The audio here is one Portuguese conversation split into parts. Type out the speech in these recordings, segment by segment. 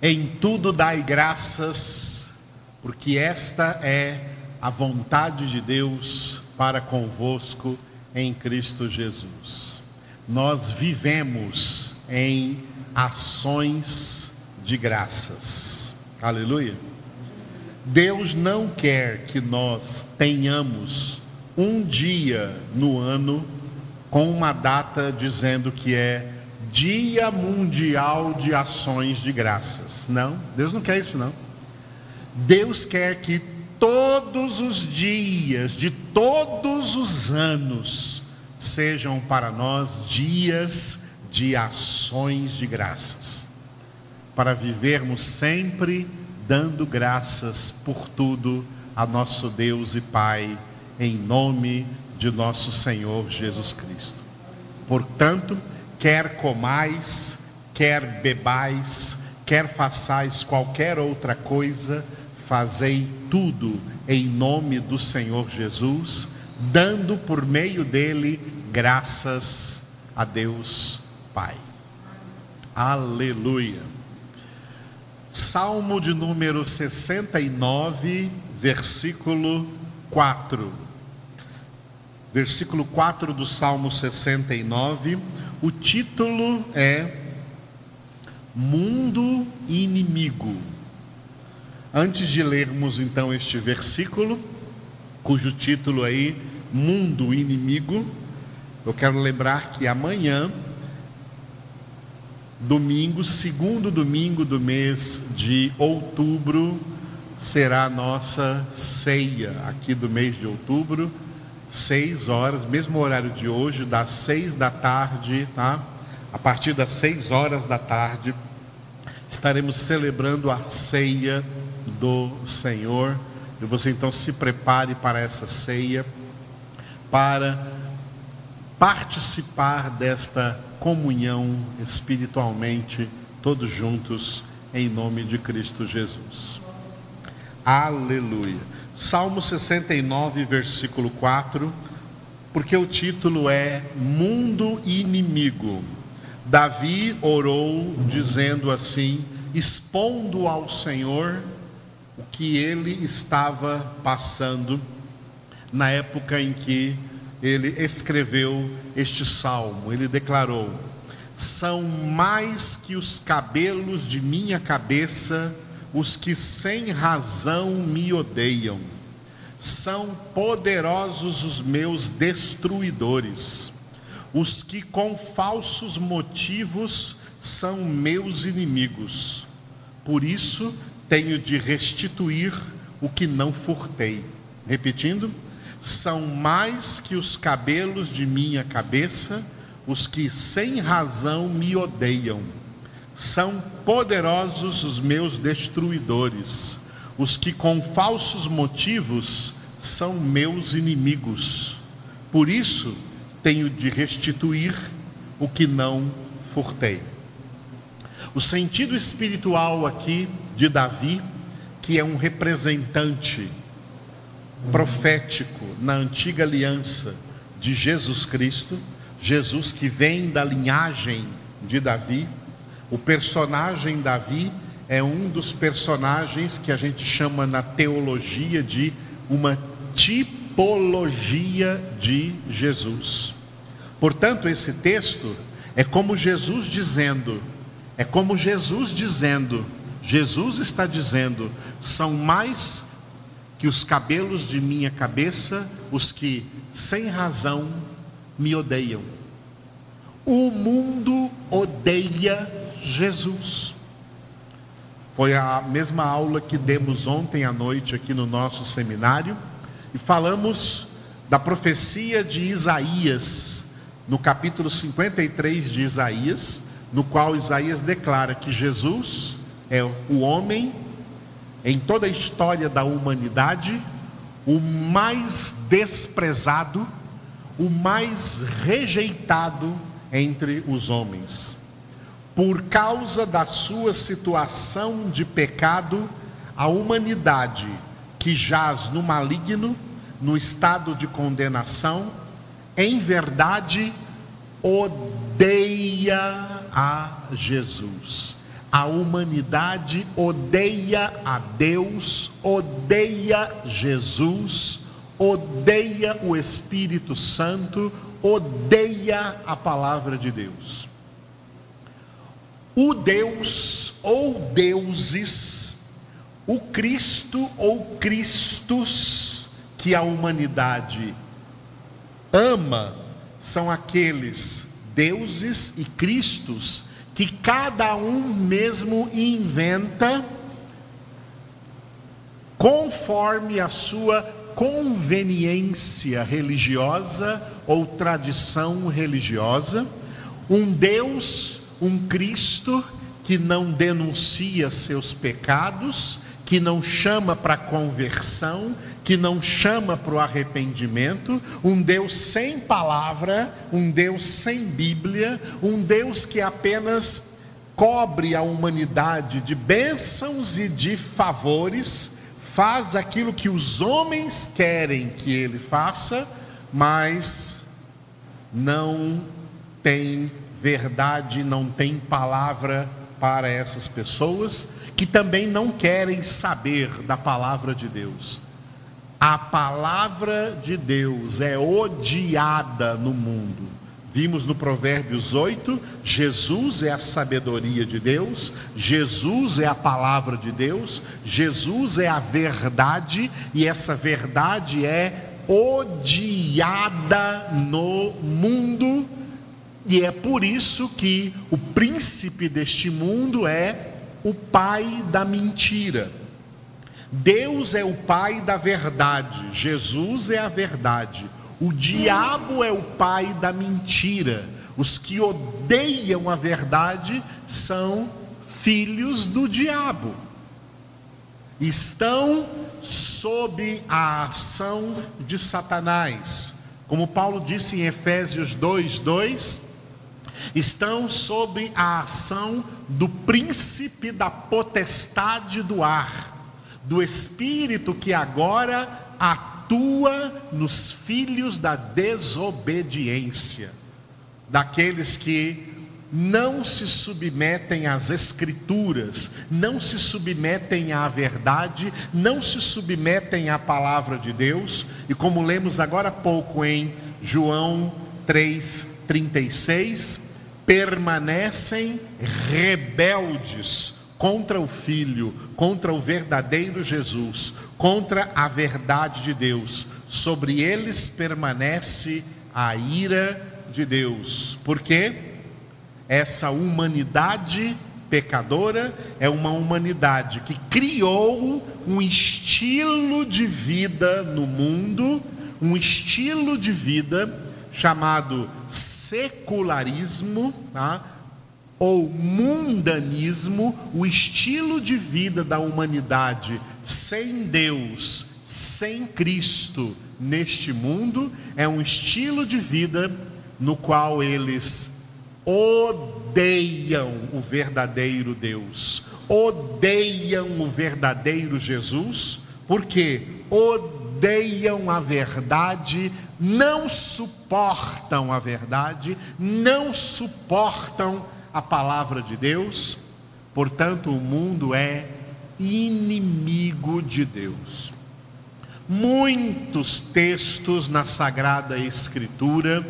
Em tudo dai graças, porque esta é a vontade de Deus para convosco em Cristo Jesus. Nós vivemos em ações de graças. Aleluia. Deus não quer que nós tenhamos um dia no ano com uma data dizendo que é Dia Mundial de Ações de Graças. Não, Deus não quer isso não. Deus quer que todos os dias de todos os anos sejam para nós dias de ações de graças. Para vivermos sempre dando graças por tudo a nosso Deus e Pai, em nome de nosso Senhor Jesus Cristo. Portanto, quer comais, quer bebais, quer façais qualquer outra coisa, fazei tudo em nome do Senhor Jesus, dando por meio dele graças a Deus Pai. Aleluia. Salmo de número 69, versículo 4. Versículo 4 do Salmo 69 o título é Mundo Inimigo. Antes de lermos então este versículo, cujo título aí Mundo Inimigo, eu quero lembrar que amanhã, domingo, segundo domingo do mês de outubro, será a nossa ceia aqui do mês de outubro seis horas, mesmo horário de hoje, das seis da tarde, tá? A partir das seis horas da tarde, estaremos celebrando a ceia do Senhor. E você então se prepare para essa ceia, para participar desta comunhão espiritualmente, todos juntos, em nome de Cristo Jesus. Aleluia. Salmo 69, versículo 4, porque o título é Mundo Inimigo. Davi orou dizendo assim, expondo ao Senhor o que ele estava passando na época em que ele escreveu este salmo. Ele declarou: São mais que os cabelos de minha cabeça os que sem razão me odeiam. São poderosos os meus destruidores. Os que com falsos motivos são meus inimigos. Por isso tenho de restituir o que não furtei. Repetindo, são mais que os cabelos de minha cabeça os que sem razão me odeiam são poderosos os meus destruidores, os que com falsos motivos são meus inimigos. Por isso tenho de restituir o que não furtei. O sentido espiritual aqui de Davi, que é um representante profético na antiga aliança de Jesus Cristo, Jesus que vem da linhagem de Davi, o personagem Davi é um dos personagens que a gente chama na teologia de uma tipologia de Jesus. Portanto, esse texto é como Jesus dizendo, é como Jesus dizendo, Jesus está dizendo, são mais que os cabelos de minha cabeça os que sem razão me odeiam. O mundo odeia Jesus. Foi a mesma aula que demos ontem à noite aqui no nosso seminário e falamos da profecia de Isaías, no capítulo 53 de Isaías, no qual Isaías declara que Jesus é o homem em toda a história da humanidade o mais desprezado, o mais rejeitado entre os homens por causa da sua situação de pecado, a humanidade que jaz no maligno, no estado de condenação, em verdade odeia a Jesus. A humanidade odeia a Deus, odeia Jesus, odeia o Espírito Santo, odeia a palavra de Deus. O Deus ou deuses, o Cristo ou Cristos que a humanidade ama, são aqueles deuses e cristos que cada um mesmo inventa conforme a sua conveniência religiosa ou tradição religiosa, um Deus, um Cristo que não denuncia seus pecados, que não chama para conversão, que não chama para o arrependimento, um Deus sem palavra, um Deus sem Bíblia, um Deus que apenas cobre a humanidade de bênçãos e de favores, faz aquilo que os homens querem que ele faça, mas não tem verdade, não tem palavra para essas pessoas que também não querem saber da palavra de Deus. A palavra de Deus é odiada no mundo. Vimos no Provérbios 8: Jesus é a sabedoria de Deus, Jesus é a palavra de Deus, Jesus é a verdade, e essa verdade é odiada no mundo, e é por isso que o príncipe deste mundo é o pai da mentira. Deus é o pai da verdade, Jesus é a verdade. O diabo é o pai da mentira. Os que odeiam a verdade são filhos do diabo. Estão sob a ação de Satanás. Como Paulo disse em Efésios 2, 2, estão sob a ação do príncipe da potestade do ar do Espírito que agora atua nos filhos da desobediência, daqueles que não se submetem às Escrituras, não se submetem à verdade, não se submetem à palavra de Deus, e como lemos agora há pouco em João 3,36, permanecem rebeldes contra o Filho, contra o verdadeiro Jesus, contra a verdade de Deus. Sobre eles permanece a ira de Deus. Por quê? Essa humanidade pecadora é uma humanidade que criou um estilo de vida no mundo, um estilo de vida chamado secularismo, tá? ou mundanismo, o estilo de vida da humanidade sem Deus, sem Cristo neste mundo, é um estilo de vida no qual eles odeiam o verdadeiro Deus, odeiam o verdadeiro Jesus, porque odeiam a verdade, não suportam a verdade, não suportam a palavra de Deus, portanto, o mundo é inimigo de Deus. Muitos textos na Sagrada Escritura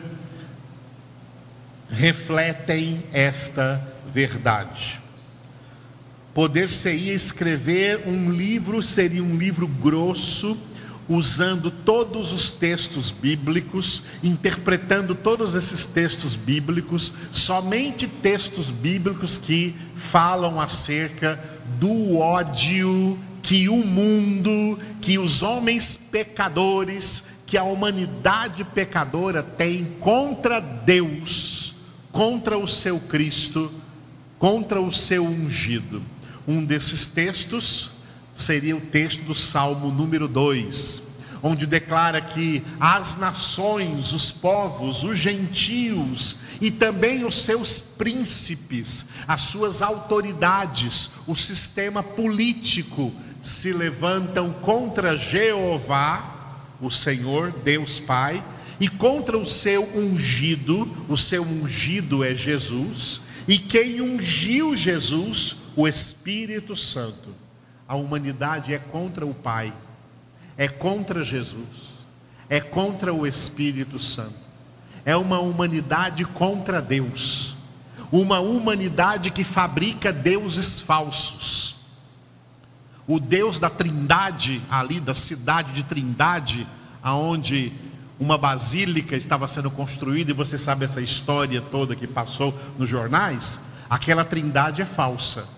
refletem esta verdade. Poder-se-ia escrever um livro, seria um livro grosso, usando todos os textos bíblicos, interpretando todos esses textos bíblicos, somente textos bíblicos que falam acerca do ódio que o mundo, que os homens pecadores, que a humanidade pecadora tem contra Deus, contra o seu Cristo, contra o seu ungido. Um desses textos seria o texto do Salmo número 2, onde declara que as nações, os povos, os gentios e também os seus príncipes, as suas autoridades, o sistema político se levantam contra Jeová, o Senhor, Deus Pai, e contra o seu ungido, o seu ungido é Jesus, e quem ungiu Jesus, o Espírito Santo, a humanidade é contra o Pai, é contra Jesus, é contra o Espírito Santo. É uma humanidade contra Deus, uma humanidade que fabrica deuses falsos. O Deus da Trindade, ali da cidade de Trindade, aonde uma basílica estava sendo construída, e você sabe essa história toda que passou nos jornais, aquela trindade é falsa.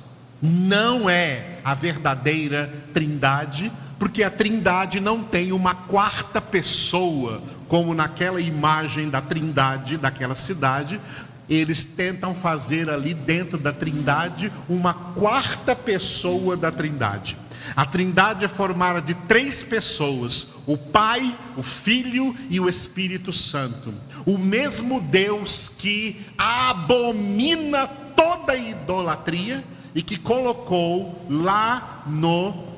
Não é a verdadeira trindade, porque a trindade não tem uma quarta pessoa, como naquela imagem da trindade daquela cidade. Eles tentam fazer ali dentro da trindade uma quarta pessoa da trindade. A Trindade é formada de três pessoas: o Pai, o Filho e o Espírito Santo. O mesmo Deus que abomina toda idolatria e que colocou lá no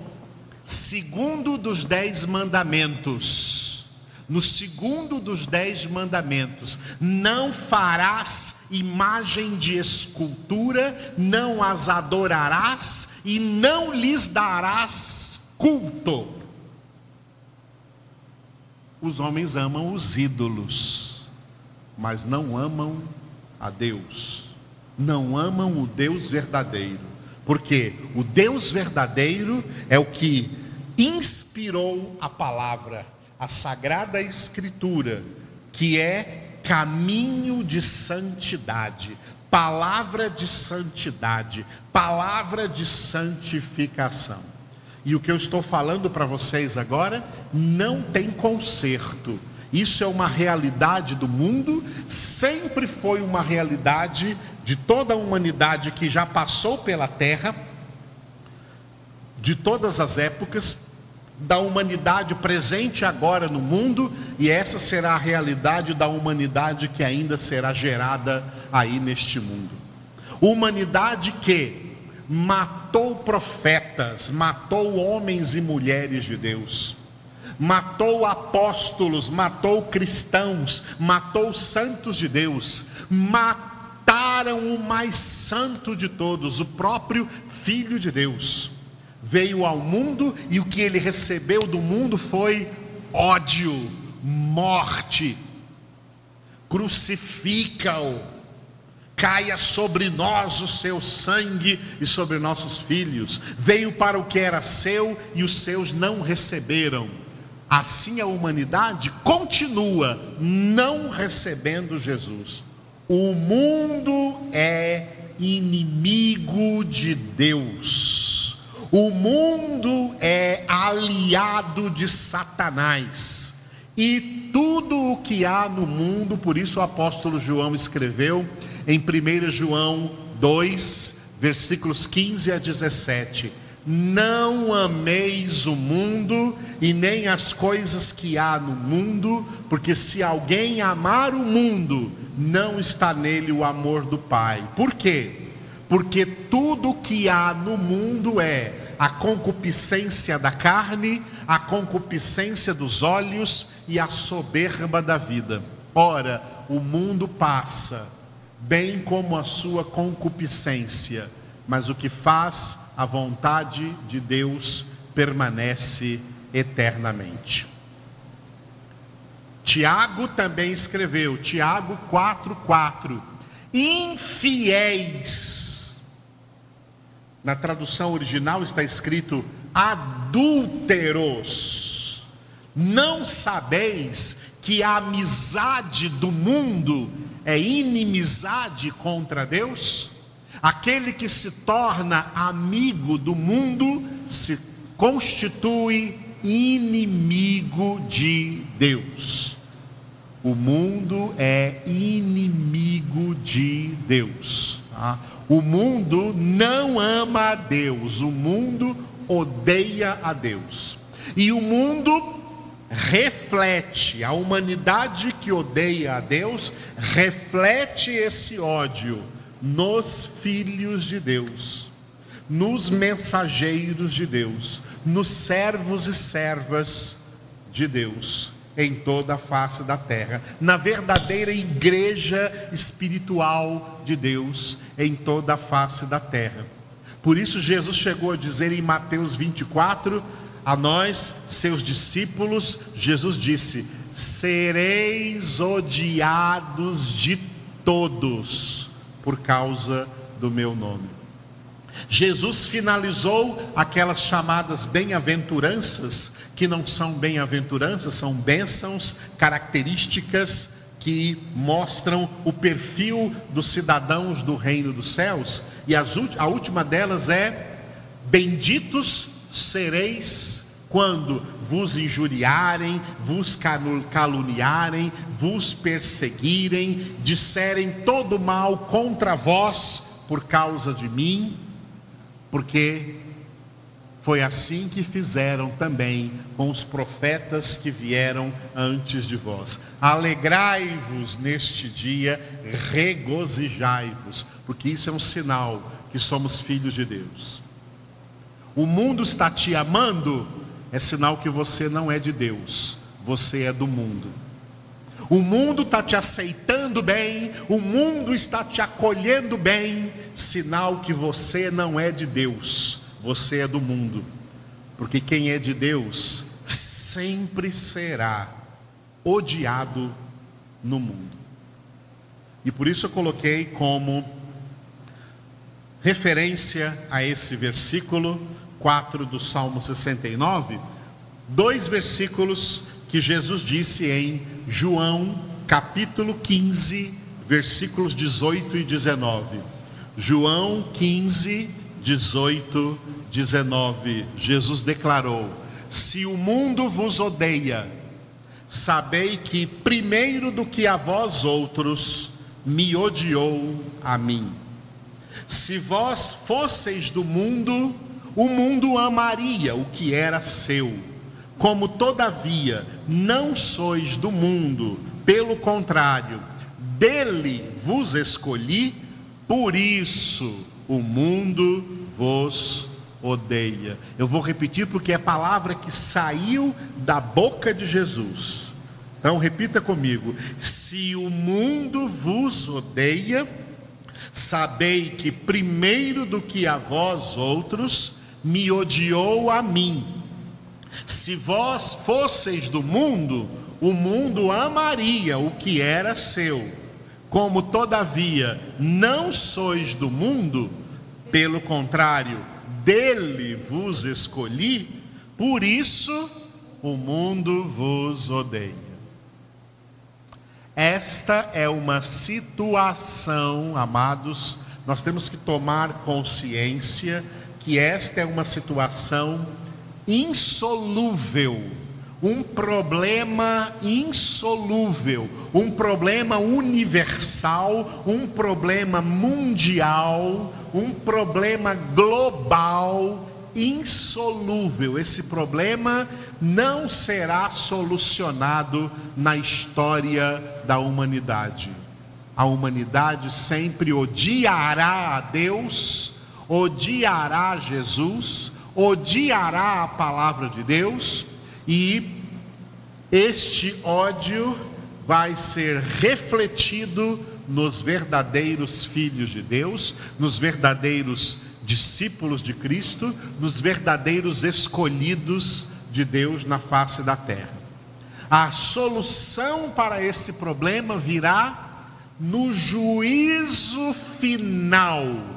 segundo dos dez mandamentos. No segundo dos dez mandamentos: não farás imagem de escultura, não as adorarás e não lhes darás culto. Os homens amam os ídolos, mas não amam a Deus, não amam o Deus verdadeiro, porque o Deus verdadeiro é o que inspirou a palavra a Sagrada Escritura, que é caminho de santidade, palavra de santidade, palavra de santificação. E o que eu estou falando para vocês agora não tem conserto. Isso é uma realidade do mundo, sempre foi uma realidade de toda a humanidade que já passou pela terra, de todas as épocas, da humanidade presente agora no mundo, e essa será a realidade da humanidade que ainda será gerada aí neste mundo. Humanidade que matou profetas, matou homens e mulheres de Deus, matou apóstolos, matou cristãos, matou santos de Deus, mataram o mais santo de todos, o próprio Filho de Deus veio ao mundo e o que ele recebeu do mundo foi ódio, morte. Crucifica-o, caia sobre nós o seu sangue e sobre nossos filhos. Veio para o que era seu e os seus não receberam. Assim a humanidade continua não recebendo Jesus. O mundo é inimigo de Deus. O mundo é aliado de Satanás. E tudo o que há no mundo, por isso o apóstolo João escreveu em 1 João 2, versículos 15 a 17: Não ameis o mundo e nem as coisas que há no mundo, porque se alguém amar o mundo, não está nele o amor do Pai. Por quê? Porque tudo que há no mundo é a concupiscência da carne, a concupiscência dos olhos e a soberba da vida. Ora, o mundo passa, bem como a sua concupiscência, mas o que faz a vontade de Deus permanece eternamente. Tiago também escreveu, Tiago 4:4, infiéis na tradução original está escrito adúlteros. Não sabeis que a amizade do mundo é inimizade contra Deus? Aquele que se torna amigo do mundo se constitui inimigo de Deus. O mundo é inimigo de Deus. Tá? O mundo não ama a Deus, o mundo odeia a Deus. E o mundo reflete, a humanidade que odeia a Deus, reflete esse ódio nos filhos de Deus, nos mensageiros de Deus, nos servos e servas de Deus em toda a face da terra, na verdadeira igreja espiritual de Deus em toda a face da terra. Por isso, Jesus chegou a dizer em Mateus 24 a nós, seus discípulos, Jesus disse: Sereis odiados de todos por causa do meu nome. Jesus finalizou aquelas chamadas bem-aventuranças, que não são bem-aventuranças, são bênçãos, características que mostram o perfil dos cidadãos do reino dos céus, e a última delas é: Benditos sereis quando vos injuriarem, vos caluniarem, vos perseguirem, disserem todo mal contra vós por causa de mim, porque foi assim que fizeram também com os profetas que vieram antes de vós. Alegrai-vos neste dia, regozijai-vos, porque isso é um sinal que somos filhos de Deus. O mundo está te amando, é sinal que você não é de Deus, você é do mundo. O mundo está te aceitando bem, o mundo está te acolhendo bem, sinal que você não é de Deus você é do mundo, porque quem é de Deus sempre será odiado no mundo. E por isso eu coloquei como referência a esse versículo 4 do Salmo 69, dois versículos que Jesus disse em João capítulo 15, versículos 18 e 19. João 15, 18, 19, Jesus declarou: Se o mundo vos odeia, sabei que primeiro do que a vós outros me odiou a mim. Se vós fosseis do mundo, o mundo amaria o que era seu. Como todavia não sois do mundo, pelo contrário, dele vos escolhi, por isso o mundo vos odeia. Eu vou repetir porque é a palavra que saiu da boca de Jesus. Então repita comigo: se o mundo vos odeia, sabei que primeiro do que a vós outros, me odiou a mim. Se vós fosseis do mundo, o mundo amaria o que era seu como todavia não sois do mundo, pelo contrário, dele vos escolhi, por isso o mundo vos odeia. Esta é uma situação, amados, nós temos que tomar consciência que esta é uma situação insolúvel um problema insolúvel, um problema universal, um problema mundial, um problema global insolúvel. Esse problema não será solucionado na história da humanidade. A humanidade sempre odiará a Deus, odiará Jesus, odiará a palavra de Deus e este ódio vai ser refletido nos verdadeiros filhos de Deus, nos verdadeiros discípulos de Cristo, nos verdadeiros escolhidos de Deus na face da terra. A solução para esse problema virá no juízo final,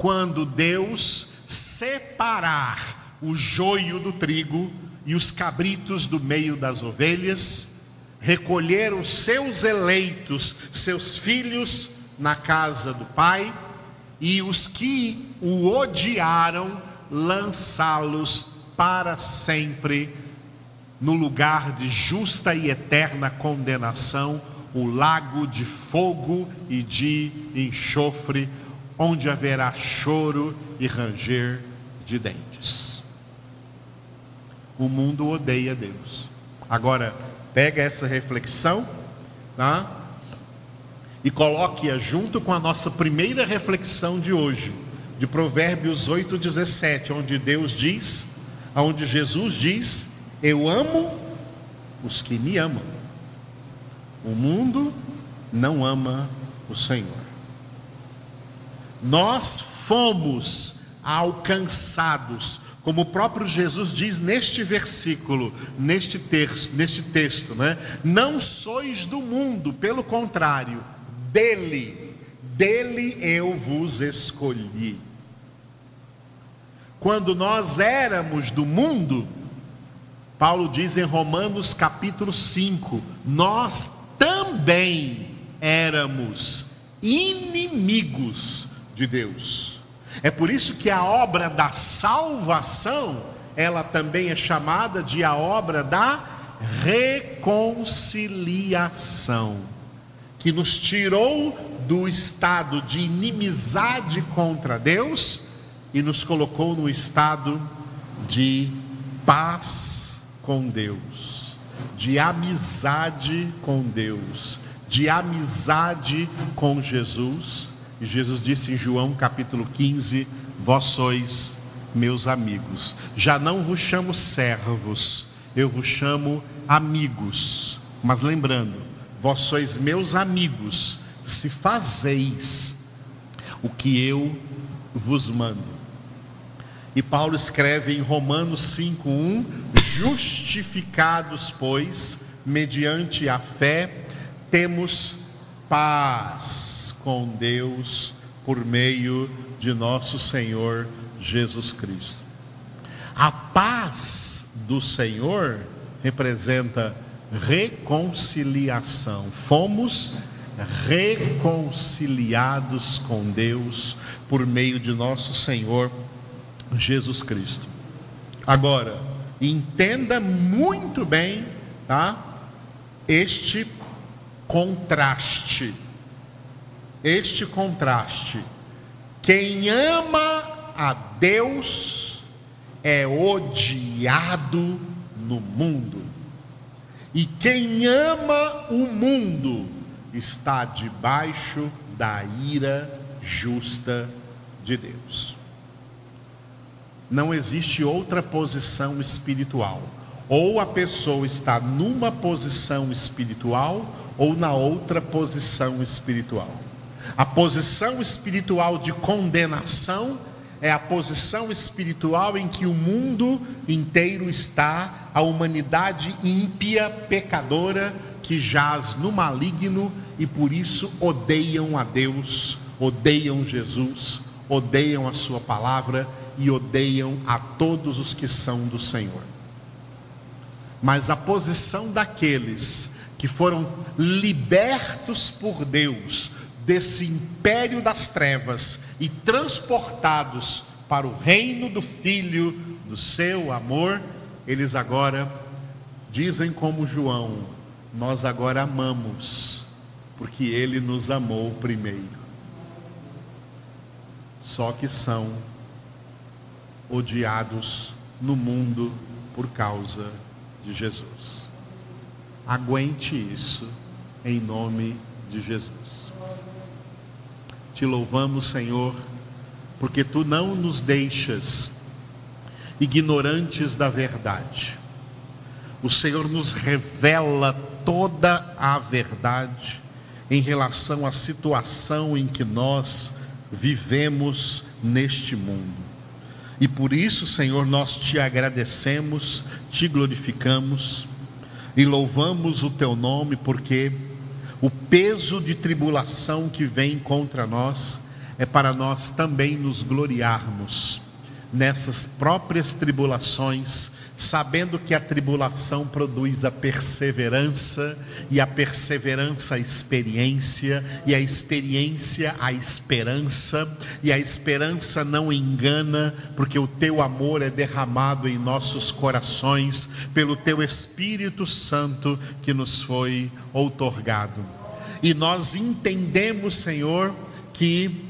quando Deus separar o joio do trigo e os cabritos do meio das ovelhas, recolher os seus eleitos, seus filhos, na casa do Pai, e os que o odiaram, lançá-los para sempre no lugar de justa e eterna condenação, o lago de fogo e de enxofre, onde haverá choro e ranger de dentes o mundo odeia Deus. Agora, pega essa reflexão, tá? E coloque-a junto com a nossa primeira reflexão de hoje, de Provérbios 8:17, onde Deus diz, onde Jesus diz: "Eu amo os que me amam". O mundo não ama o Senhor. Nós fomos alcançados. Como o próprio Jesus diz neste versículo, neste texto, neste texto, né? Não sois do mundo, pelo contrário, dele, dele eu vos escolhi. Quando nós éramos do mundo, Paulo diz em Romanos capítulo 5, nós também éramos inimigos de Deus. É por isso que a obra da salvação, ela também é chamada de a obra da reconciliação, que nos tirou do estado de inimizade contra Deus e nos colocou no estado de paz com Deus, de amizade com Deus, de amizade com Jesus e Jesus disse em João capítulo 15: Vós sois meus amigos. Já não vos chamo servos, eu vos chamo amigos. Mas lembrando, vós sois meus amigos, se fazeis o que eu vos mando. E Paulo escreve em Romanos 5:1, justificados, pois, mediante a fé, temos paz com Deus por meio de nosso Senhor Jesus Cristo. A paz do Senhor representa reconciliação. Fomos reconciliados com Deus por meio de nosso Senhor Jesus Cristo. Agora, entenda muito bem, tá? Este contraste. Este contraste. Quem ama a Deus é odiado no mundo. E quem ama o mundo está debaixo da ira justa de Deus. Não existe outra posição espiritual. Ou a pessoa está numa posição espiritual, ou na outra posição espiritual. A posição espiritual de condenação é a posição espiritual em que o mundo inteiro está, a humanidade ímpia, pecadora, que jaz no maligno e por isso odeiam a Deus, odeiam Jesus, odeiam a Sua palavra e odeiam a todos os que são do Senhor. Mas a posição daqueles que foram libertos por Deus desse império das trevas e transportados para o reino do Filho do seu amor, eles agora dizem como João: Nós agora amamos, porque ele nos amou primeiro. Só que são odiados no mundo por causa de Jesus. Aguente isso em nome de Jesus. Te louvamos, Senhor, porque tu não nos deixas ignorantes da verdade. O Senhor nos revela toda a verdade em relação à situação em que nós vivemos neste mundo. E por isso, Senhor, nós te agradecemos, te glorificamos e louvamos o teu nome porque o peso de tribulação que vem contra nós é para nós também nos gloriarmos nessas próprias tribulações sabendo que a tribulação produz a perseverança, e a perseverança a experiência, e a experiência a esperança, e a esperança não engana, porque o teu amor é derramado em nossos corações pelo teu Espírito Santo que nos foi outorgado. E nós entendemos, Senhor, que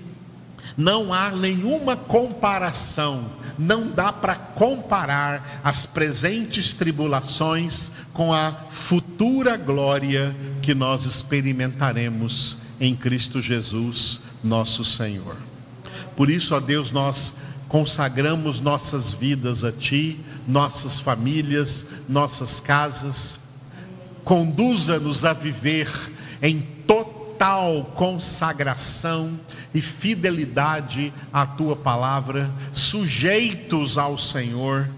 não há nenhuma comparação não dá para comparar as presentes tribulações com a futura glória que nós experimentaremos em Cristo Jesus, nosso Senhor. Por isso, ó Deus, nós consagramos nossas vidas a Ti, nossas famílias, nossas casas. Conduza-nos a viver em total consagração e fidelidade à tua palavra, sujeitos ao Senhor,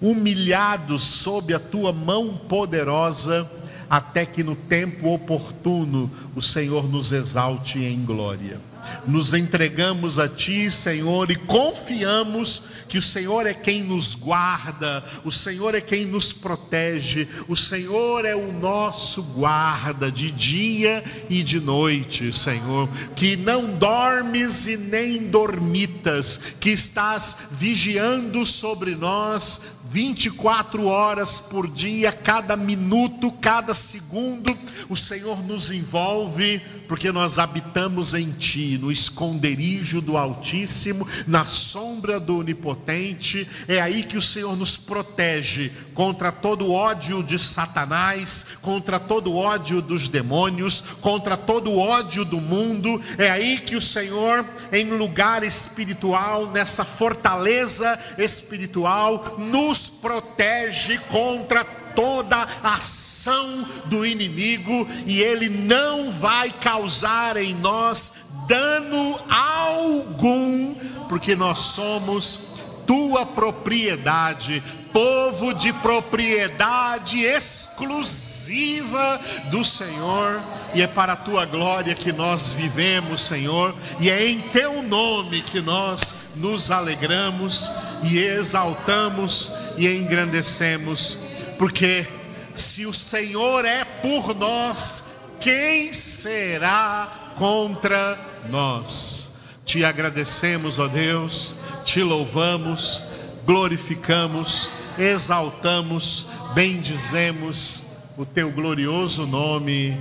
humilhados sob a tua mão poderosa, até que no tempo oportuno o Senhor nos exalte em glória. Nos entregamos a Ti, Senhor, e confiamos que o Senhor é quem nos guarda, o Senhor é quem nos protege, o Senhor é o nosso guarda de dia e de noite, Senhor. Que não dormes e nem dormitas, que estás vigiando sobre nós 24 horas por dia, cada minuto, cada segundo, o Senhor nos envolve, porque nós habitamos em Ti, no esconderijo do Altíssimo, na sombra do Onipotente. É aí que o Senhor nos protege contra todo ódio de Satanás, contra todo ódio dos demônios, contra todo ódio do mundo. É aí que o Senhor, em lugar espiritual, nessa fortaleza espiritual, nos protege contra toda ação do inimigo e ele não vai causar em nós dano algum, porque nós somos tua propriedade, povo de propriedade exclusiva do Senhor, e é para a tua glória que nós vivemos, Senhor, e é em teu nome que nós nos alegramos e exaltamos e engrandecemos, porque se o Senhor é por nós, quem será contra nós? Te agradecemos, ó Deus, te louvamos, glorificamos, exaltamos, bendizemos o teu glorioso nome.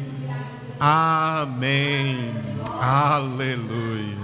Amém. Aleluia.